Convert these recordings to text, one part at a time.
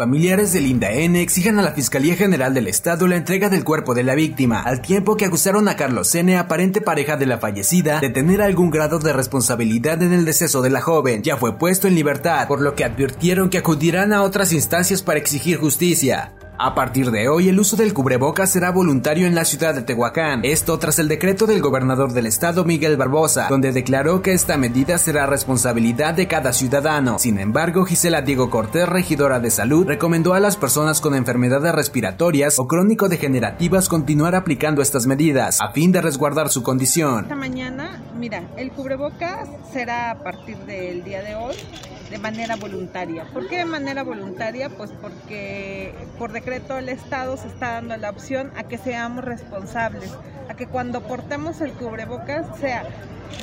Familiares de Linda N exigen a la Fiscalía General del Estado la entrega del cuerpo de la víctima, al tiempo que acusaron a Carlos N, aparente pareja de la fallecida, de tener algún grado de responsabilidad en el deceso de la joven. Ya fue puesto en libertad, por lo que advirtieron que acudirán a otras instancias para exigir justicia. A partir de hoy, el uso del cubrebocas será voluntario en la ciudad de Tehuacán. Esto tras el decreto del gobernador del estado, Miguel Barbosa, donde declaró que esta medida será responsabilidad de cada ciudadano. Sin embargo, Gisela Diego Cortés, regidora de salud, recomendó a las personas con enfermedades respiratorias o crónico-degenerativas continuar aplicando estas medidas a fin de resguardar su condición. Esta mañana, mira, el cubrebocas será a partir del día de hoy de manera voluntaria. ¿Por qué de manera voluntaria? Pues porque por decreto del Estado se está dando la opción a que seamos responsables, a que cuando portemos el cubrebocas sea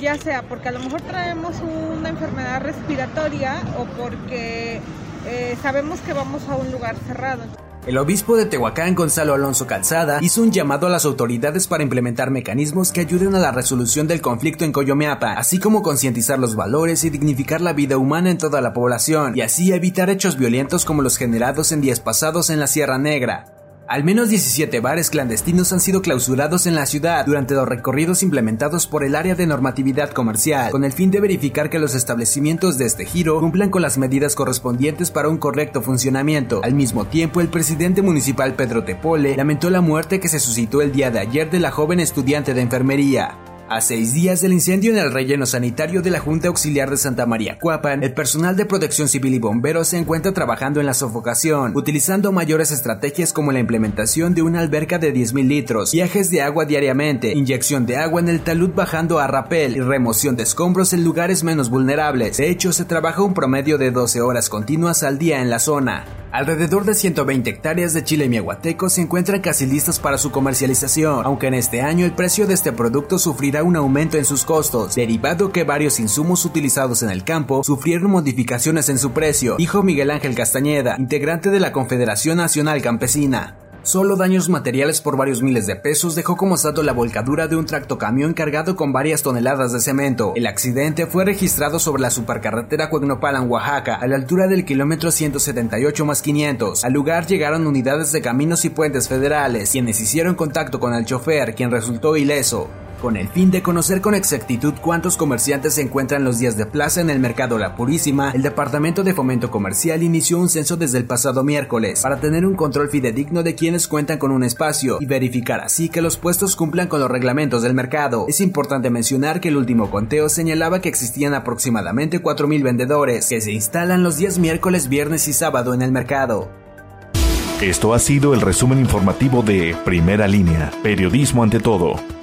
ya sea porque a lo mejor traemos una enfermedad respiratoria o porque eh, sabemos que vamos a un lugar cerrado. El obispo de Tehuacán, Gonzalo Alonso Calzada, hizo un llamado a las autoridades para implementar mecanismos que ayuden a la resolución del conflicto en Coyomeapa, así como concientizar los valores y dignificar la vida humana en toda la población, y así evitar hechos violentos como los generados en días pasados en la Sierra Negra. Al menos 17 bares clandestinos han sido clausurados en la ciudad durante los recorridos implementados por el área de normatividad comercial, con el fin de verificar que los establecimientos de este giro cumplan con las medidas correspondientes para un correcto funcionamiento. Al mismo tiempo, el presidente municipal Pedro Tepole lamentó la muerte que se suscitó el día de ayer de la joven estudiante de enfermería. A seis días del incendio en el relleno sanitario de la Junta Auxiliar de Santa María Cuapan, el personal de protección civil y bomberos se encuentra trabajando en la sofocación, utilizando mayores estrategias como la implementación de una alberca de 10.000 litros, viajes de agua diariamente, inyección de agua en el talud bajando a rapel y remoción de escombros en lugares menos vulnerables. De hecho, se trabaja un promedio de 12 horas continuas al día en la zona. Alrededor de 120 hectáreas de chile miahuateco se encuentran casi listas para su comercialización, aunque en este año el precio de este producto sufrirá un aumento en sus costos, derivado que varios insumos utilizados en el campo sufrieron modificaciones en su precio, dijo Miguel Ángel Castañeda, integrante de la Confederación Nacional Campesina. Solo daños materiales por varios miles de pesos dejó como saldo la volcadura de un tractocamión cargado con varias toneladas de cemento. El accidente fue registrado sobre la supercarretera Cuegnopalan, Oaxaca, a la altura del kilómetro 178 más 500. Al lugar llegaron unidades de caminos y puentes federales, quienes hicieron contacto con el chofer, quien resultó ileso. Con el fin de conocer con exactitud cuántos comerciantes se encuentran los días de plaza en el mercado La Purísima, el Departamento de Fomento Comercial inició un censo desde el pasado miércoles para tener un control fidedigno de quienes cuentan con un espacio y verificar así que los puestos cumplan con los reglamentos del mercado. Es importante mencionar que el último conteo señalaba que existían aproximadamente 4.000 vendedores que se instalan los días miércoles, viernes y sábado en el mercado. Esto ha sido el resumen informativo de Primera Línea, Periodismo ante todo.